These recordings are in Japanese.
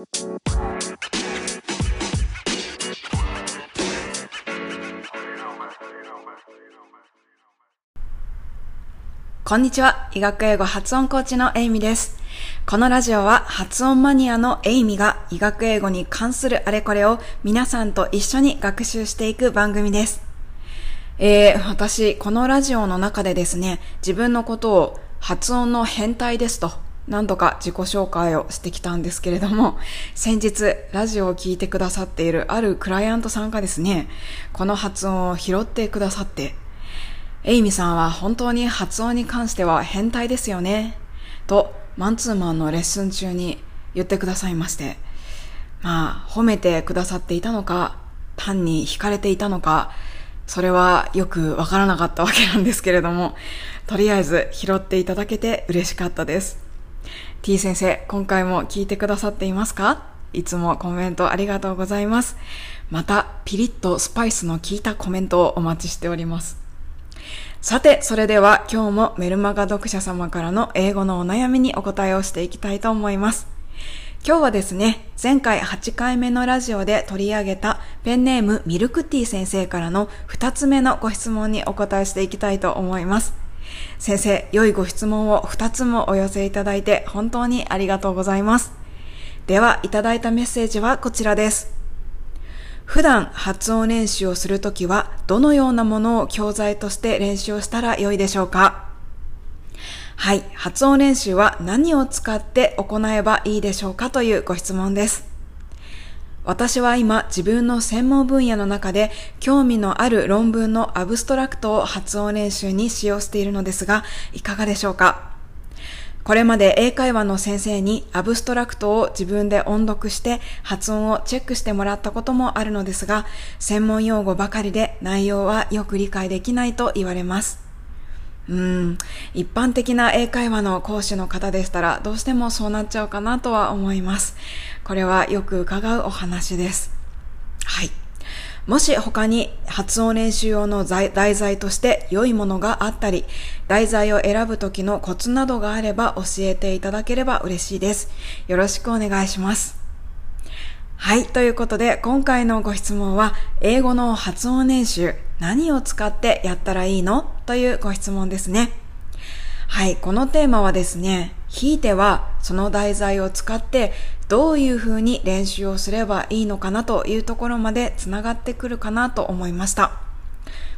こんにちは。医学英語発音コーチのエイミです。このラジオは発音マニアのエイミが医学英語に関するあれこれを皆さんと一緒に学習していく番組です。えー、私、このラジオの中でですね、自分のことを発音の変態ですと何度か自己紹介をしてきたんですけれども、先日ラジオを聞いてくださっているあるクライアントさんがですね、この発音を拾ってくださって、エイミさんは本当に発音に関しては変態ですよね。と、マンツーマンのレッスン中に言ってくださいまして。まあ、褒めてくださっていたのか、単に惹かれていたのか、それはよくわからなかったわけなんですけれども、とりあえず拾っていただけて嬉しかったです。T 先生、今回も聞いてくださっていますか？いつもコメントありがとうございます。また、ピリッとスパイスの効いたコメントをお待ちしております。さて、それでは今日もメルマガ読者様からの英語のお悩みにお答えをしていきたいと思います。今日はですね、前回8回目のラジオで取り上げたペンネームミルクティー先生からの2つ目のご質問にお答えしていきたいと思います。先生、良いご質問を2つもお寄せいただいて本当にありがとうございます。では、いただいたメッセージはこちらです。普段発音練習をするときはどのようなものを教材として練習をしたらよいでしょうか？はい、発音練習は何を使って行えばいいでしょうかというご質問です。私は今自分の専門分野の中で興味のある論文のアブストラクトを発音練習に使用しているのですが、いかがでしょうか？これまで英会話の先生にアブストラクトを自分で音読して発音をチェックしてもらったこともあるのですが、専門用語ばかりで内容はよく理解できないと言われます。うん、一般的な英会話の講師の方でしたらどうしてもそうなっちゃうかなとは思います。これはよく伺うお話です。はい。もし他に発音練習用の題材として良いものがあったり、題材を選ぶ時のコツなどがあれば教えていただければ嬉しいです。よろしくお願いします。はい。ということで、今回のご質問は、英語の発音練習、何を使ってやったらいいの？というご質問ですね。はい。このテーマはですね、ひいてはその題材を使ってどういうふうに練習をすればいいのかなというところまでつながってくるかなと思いました。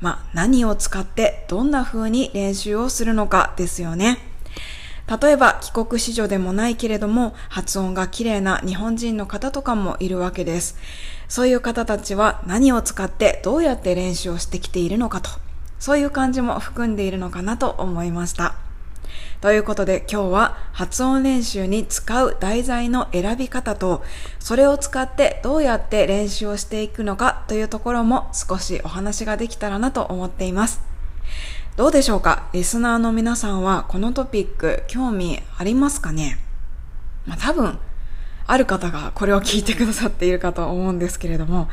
まあ、何を使ってどんな風に練習をするのかですよね。例えば帰国子女でもないけれども発音が綺麗な日本人の方とかもいるわけです。そういう方たちは何を使ってどうやって練習をしてきているのかと、そういう感じも含んでいるのかなと思いました。ということで今日は発音練習に使う題材の選び方と、それを使ってどうやって練習をしていくのかというところも少しお話ができたらなと思っています。どうでしょうか？リスナーの皆さんはこのトピック興味ありますかね？まあ多分ある方がこれを聞いてくださっているかと思うんですけれども、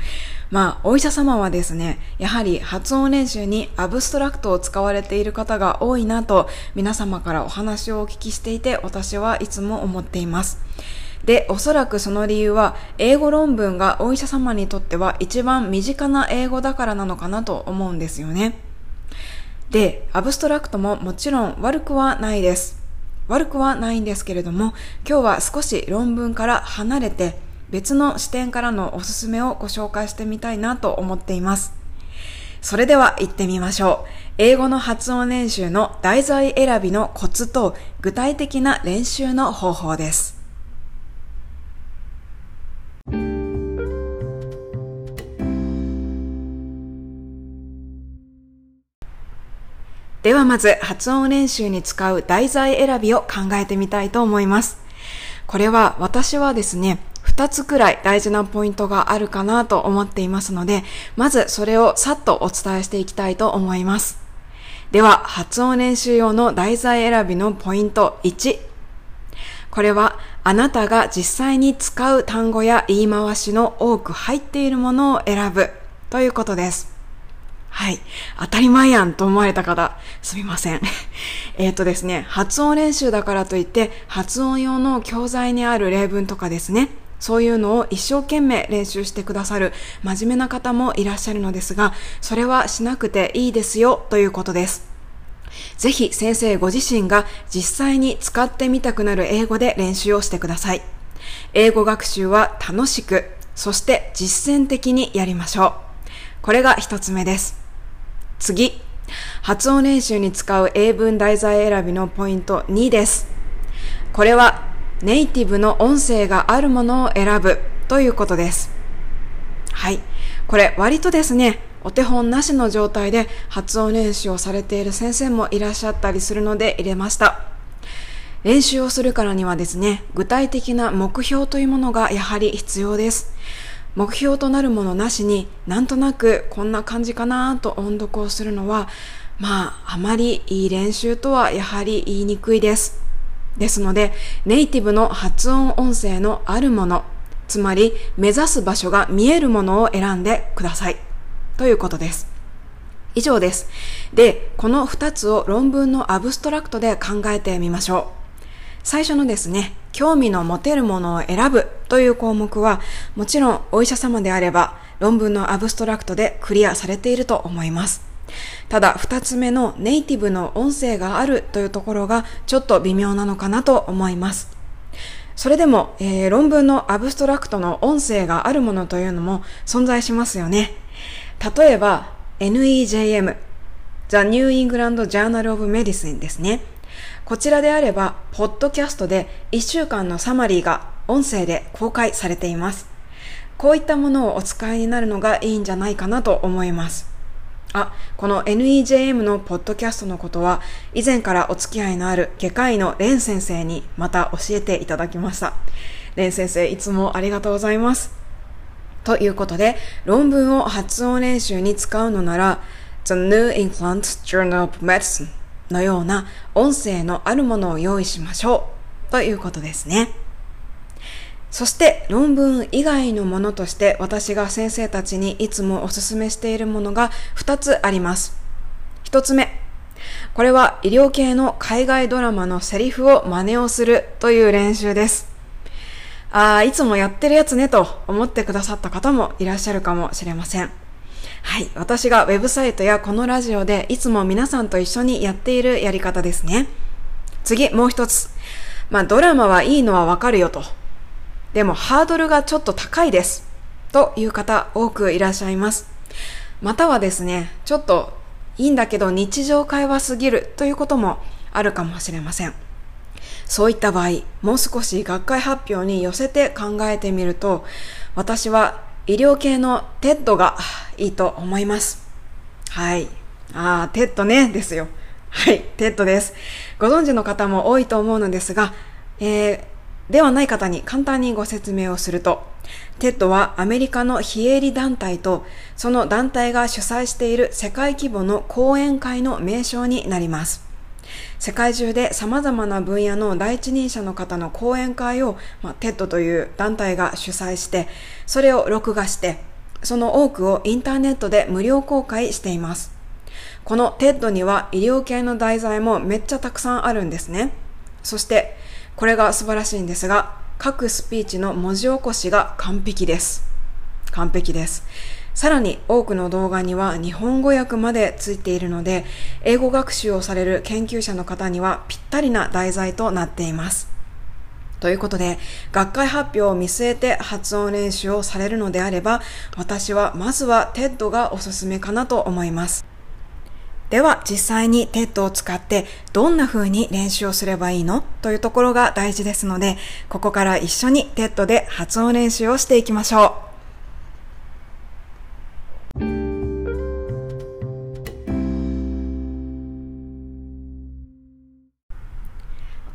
まあ、お医者様はですね、やはり発音練習にアブストラクトを使われている方が多いなと、皆様からお話をお聞きしていて、私はいつも思っています。で、おそらくその理由は、英語論文がお医者様にとっては一番身近な英語だからなのかなと思うんですよね。で、アブストラクトももちろん悪くはないです。悪くはないんですけれども、今日は少し論文から離れて別の視点からのおすすめをご紹介してみたいなと思っています。それでは行ってみましょう。英語の発音練習の題材選びのコツと具体的な練習の方法です。ではまず発音練習に使う題材選びを考えてみたいと思います。これは私はですね、2つくらい大事なポイントがあるかなと思っていますので、まずそれをさっとお伝えしていきたいと思います。では、発音練習用の題材選びのポイント1。これは、あなたが実際に使う単語や言い回しの多く入っているものを選ぶということです。はい。当たり前やんと思われた方、すみません。えっとですね、発音練習だからといって、発音用の教材にある例文とかですね、そういうのを一生懸命練習してくださる真面目な方もいらっしゃるのですが、それはしなくていいですよということです。ぜひ先生ご自身が実際に使ってみたくなる英語で練習をしてください。英語学習は楽しく、そして実践的にやりましょう。これが一つ目です。次、発音練習に使う英文題材選びのポイント2です。これはネイティブの音声があるものを選ぶということです。はい。これ割とですね、お手本なしの状態で発音練習をされている先生もいらっしゃったりするので入れました。練習をするからにはですね、具体的な目標というものがやはり必要です。目標となるものなしになんとなくこんな感じかなと音読をするのはまああまりいい練習とはやはり言いにくいです。ですのでネイティブの発音音声のあるものつまり目指す場所が見えるものを選んでください。ということです。以上です。で、この2つを論文のアブストラクトで考えてみましょう。最初のですね、興味の持てるものを選ぶという項目は、もちろんお医者様であれば論文のアブストラクトでクリアされていると思います。ただ、二つ目のネイティブの音声があるというところがちょっと微妙なのかなと思います。それでも、えー、論文のアブストラクトの音声があるものというのも存在しますよね。例えば NEJM The New England Journal of Medicine ですね。こちらであれば、ポッドキャストで1週間のサマリーが音声で公開されています。こういったものをお使いになるのがいいんじゃないかなと思います。あ、この NEJM のポッドキャストのことは、以前からお付き合いのある外科医のレン先生にまた教えていただきました。レン先生、いつもありがとうございます。ということで、論文を発音練習に使うのなら、The New England Journal of Medicine のような音声のあるものを用意しましょうということですね。そして論文以外のものとして私が先生たちにいつもお勧めしているものが2つあります。1つ目。これは医療系の海外ドラマのセリフを真似をするという練習です。ああ、いつもやってるやつねと思ってくださった方もいらっしゃるかもしれません。はい。私がウェブサイトやこのラジオでいつも皆さんと一緒にやっているやり方ですね。次、もう一つ。まあ、ドラマはいいのはわかるよと。でも、ハードルがちょっと高いです。という方多くいらっしゃいます。またはですね、ちょっといいんだけど日常会話すぎるということもあるかもしれません。そういった場合、もう少し学会発表に寄せて考えてみると、私は医療系の TED がいいと思います。はい。ああ、 TED ね、ですよ。はい、 TED です。ご存知の方も多いと思うのですが、えー、ではない方に簡単にご説明をすると、 TED はアメリカの非営利団体と、その団体が主催している世界規模の講演会の名称になります。世界中で様々な分野の第一人者の方の講演会を、まあ、 TED という団体が主催して、それを録画して、その多くをインターネットで無料公開しています。この TED には医療系の題材もめっちゃたくさんあるんですね。そして、これが素晴らしいんですが、各スピーチの文字起こしが完璧です。完璧です。さらに多くの動画には日本語訳までついているので、英語学習をされる研究者の方にはぴったりな題材となっています。ということで、学会発表を見据えて発音練習をされるのであれば、私はまずは TED がおすすめかなと思います。では実際に TED を使ってどんな風に練習をすればいいの？というところが大事ですので、ここから一緒に TED で発音練習をしていきましょう。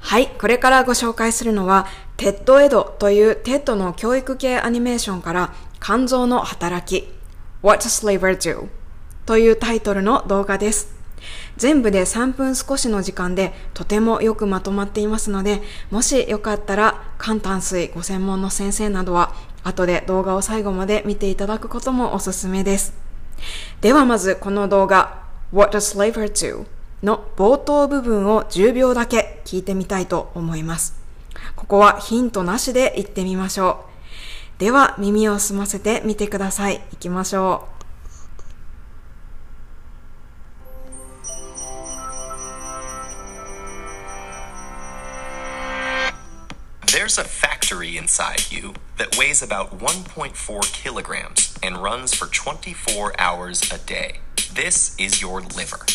はい、これからご紹介するのは、 TED エドというテッドの教育系アニメーションから肝臓の働き What does liver do? というタイトルの動画です。全部で3分少しの時間でとてもよくまとまっていますので、もしよかったら肝胆膵ご専門の先生などは後で動画を最後まで見ていただくこともおすすめです。ではまずこの動画 What does liver do? の冒頭部分を10秒だけ聞いてみたいと思います。ここはヒントなしで言ってみましょう。では耳を澄ませてみてください。行きましょう。There's a factory inside you that weighs about 1.4 kilograms and runs for 24 hours a day. This is your liver.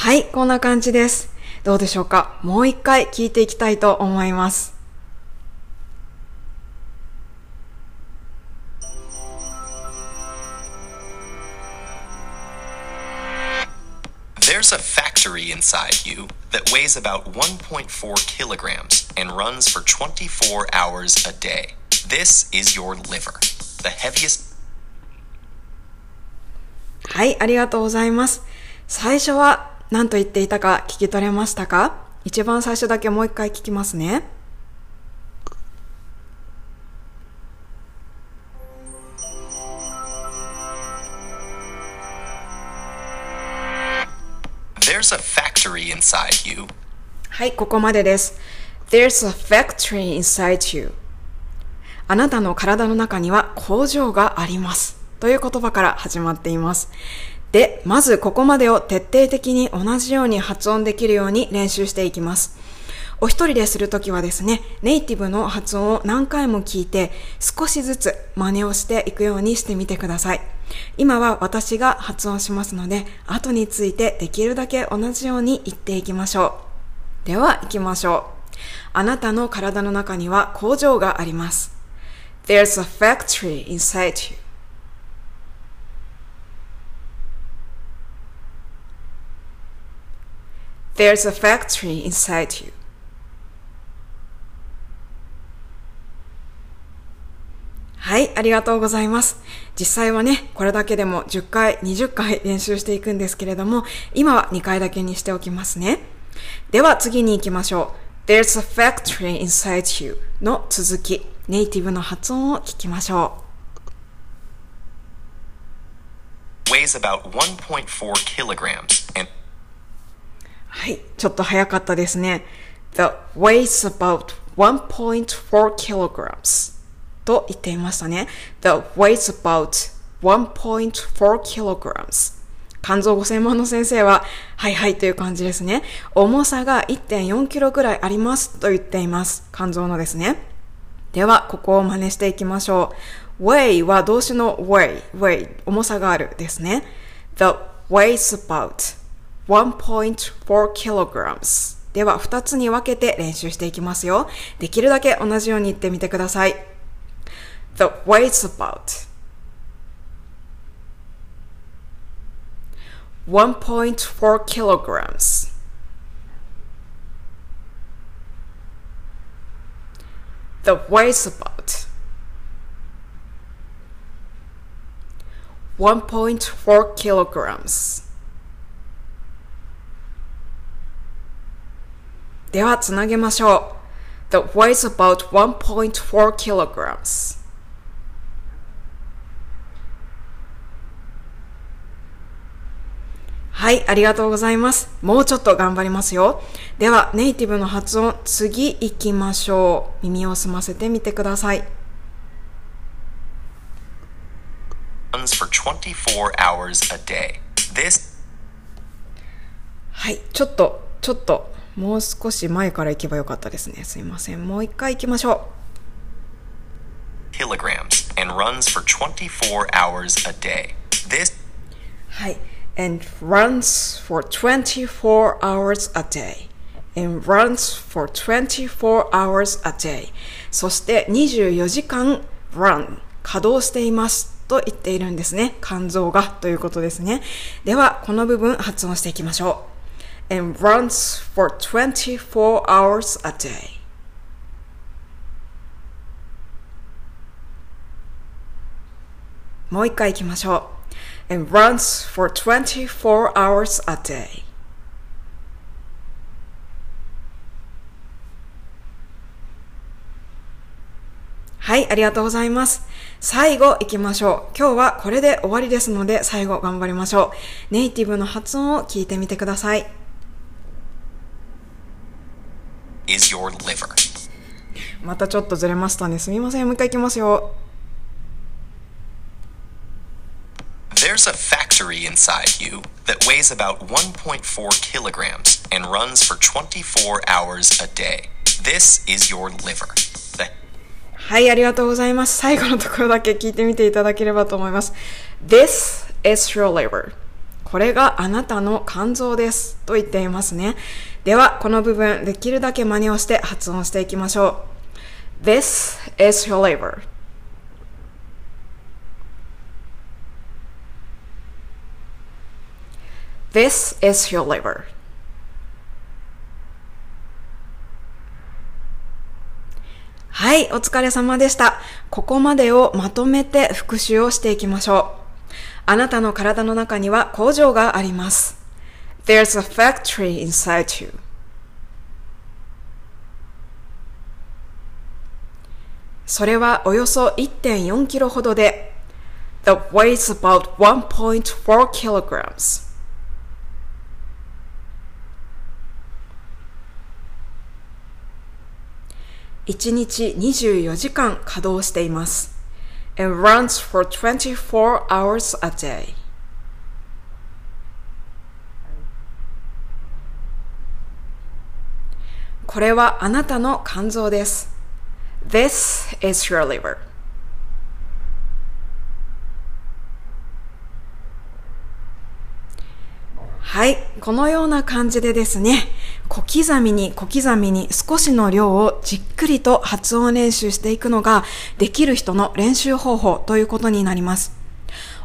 はい、こんな感じです。どうでしょうかもう一回聞いていきたいと思います。There's a factory inside you that weighs about 1.4 kilograms and runs for 24 hours a day. This is your liver. The heaviest はい、ありがとうございます。最初は何と言っていたか聞き取れましたか？一番最初だけもう一回聞きますね。There's a factory inside you はい、ここまでです。There's a factory inside you. あなたの体の中には工場があります。という言葉から始まっています。で、まずここまでを徹底的に同じように発音できるように練習していきます。お一人でするときはですね、ネイティブの発音を何回も聞いて、少しずつ真似をしていくようにしてみてください。今は私が発音しますので、後についてできるだけ同じように言っていきましょう。では行きましょう。あなたの体の中には工場があります。There's a factory inside you. There's a factory inside you. はい、ありがとうございます。実際はね、これだけでも10回、20回練習していくんですけれども、今は2回だけにしておきますね。では次に行きましょう。There's a factory inside you の続き、ネイティブの発音を聞きましょう weighs about 1.4 kilograms and。はい、ちょっと早かったですね。The weighs about 1.4 kilograms と言っていましたね。The weighs about 1.4 kilograms 肝臓ご専門の先生は、はいはいという感じですね。重さが1.4キロぐらいありますと言っています。肝臓のですね。では、ここを真似していきましょう。weigh は動詞の weigh, weigh, 重さがあるですね。The weighs about 1.4 kilograms では、二つに分けて練習していきますよ。できるだけ同じように言ってみてください。The weighs about 1.4 kilograms. The weighs about 1.4 kilograms. ではつなげましょう。The weighs about 1.4 kilograms. はい、ありがとうございます。もうちょっと頑張りますよ。では、ネイティブの発音、次行きましょう。耳を澄ませてみてください。runs for 24 hours a day. This はい、ちょっと、ちょっと、もう少し前から行けばよかったですね。すいません。もう一回行きましょ kilograms and runs for 24 hours a day. This う。はい。and runs for 24 hours a day. and runs for 24 hours a day. そして24時間 run 稼働していますと言っているんですね。肝臓がということですね。では、この部分発音していきましょう。And runs for 24 hours a day. もう一回行きましょう。and runs for 24 hours a day. はい、ありがとうございます。最後行きましょう。今日はこれで終わりですので、最後頑張りましょう。ネイティブの発音を聞いてみてください。is your liver. またちょっとずれましたね。すみません。もう一回いきますよ。There's a factory inside you that weighs about 1.4 kilograms and runs for 24 hours a day. This is your liver. はい、ありがとうございます。最後のところだけ聞いてみていただければと思います。This is your liver. これがあなたの肝臓です。と言っていますね。では、この部分、できるだけ真似をして発音していきましょう。This is your liver. This is your liver. はい、お疲れ様でした。ここまでをまとめて復習をしていきましょう。あなたの体の中には工場があります。There's a factory inside you. それはおよそ1.4キロほどで The weighs about 1.4 kilograms. 1日24時間稼働しています。And runs for 24 hours a day. これはあなたの肝臓です。This is your liver. はい。このような感じでですね、小刻みに小刻みに少しの量をじっくりと発音練習していくのができる人の練習方法ということになります。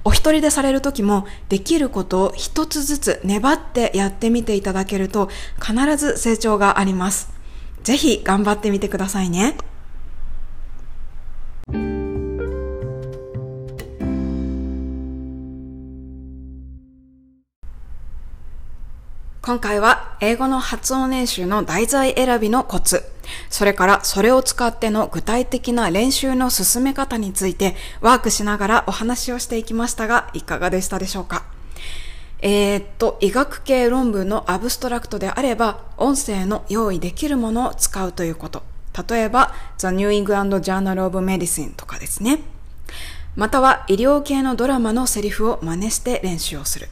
お一人でされる時もできることを一つずつ粘ってやってみていただけると必ず成長があります。ぜひ頑張ってみてくださいね。今回は英語の発音練習の題材選びのコツ、それからそれを使っての具体的な練習の進め方についてワークしながらお話をしていきましたが、いかがでしたでしょうか？えー、っと、医学系論文のアブストラクトであれば、音声の用意できるものを使うということ。例えば、The New England Journal of Medicine とかですね。または医療系のドラマのセリフを真似して練習をする。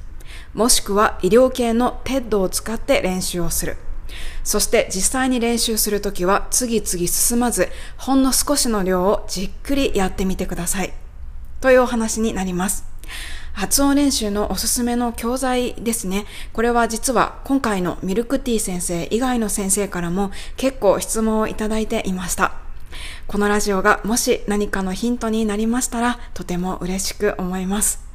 もしくは医療系の TED を使って練習をする。そして実際に練習するときは次々進まず、ほんの少しの量をじっくりやってみてください。というお話になります。発音練習のおすすめの教材ですね。これは実は今回のミルクティー先生以外の先生からも結構質問をいただいていました。このラジオがもし何かのヒントになりましたらとても嬉しく思います。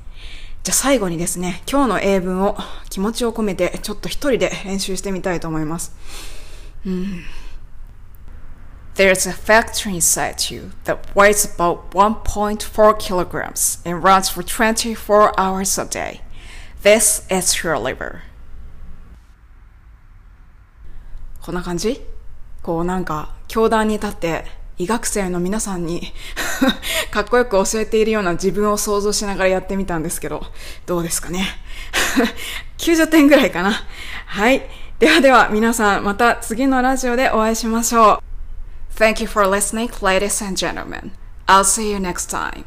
じゃあ最後にですね、今日の英文を気持ちを込めてちょっと一人で練習してみたいと思います。うん There's a factory inside you that weighs about 1.4 kilograms and runs for 24 hours a day. This is your liver. こんな感じこうなんか、教壇に立って医学生の皆さんに かっこよく教えているような自分を想像しながらやってみたんですけど、どうですかね？90点ぐらいかな。はい。ではでは皆さんまた次のラジオでお会いしましょう。Thank you for listening, ladies and gentlemen. I'll see you next time.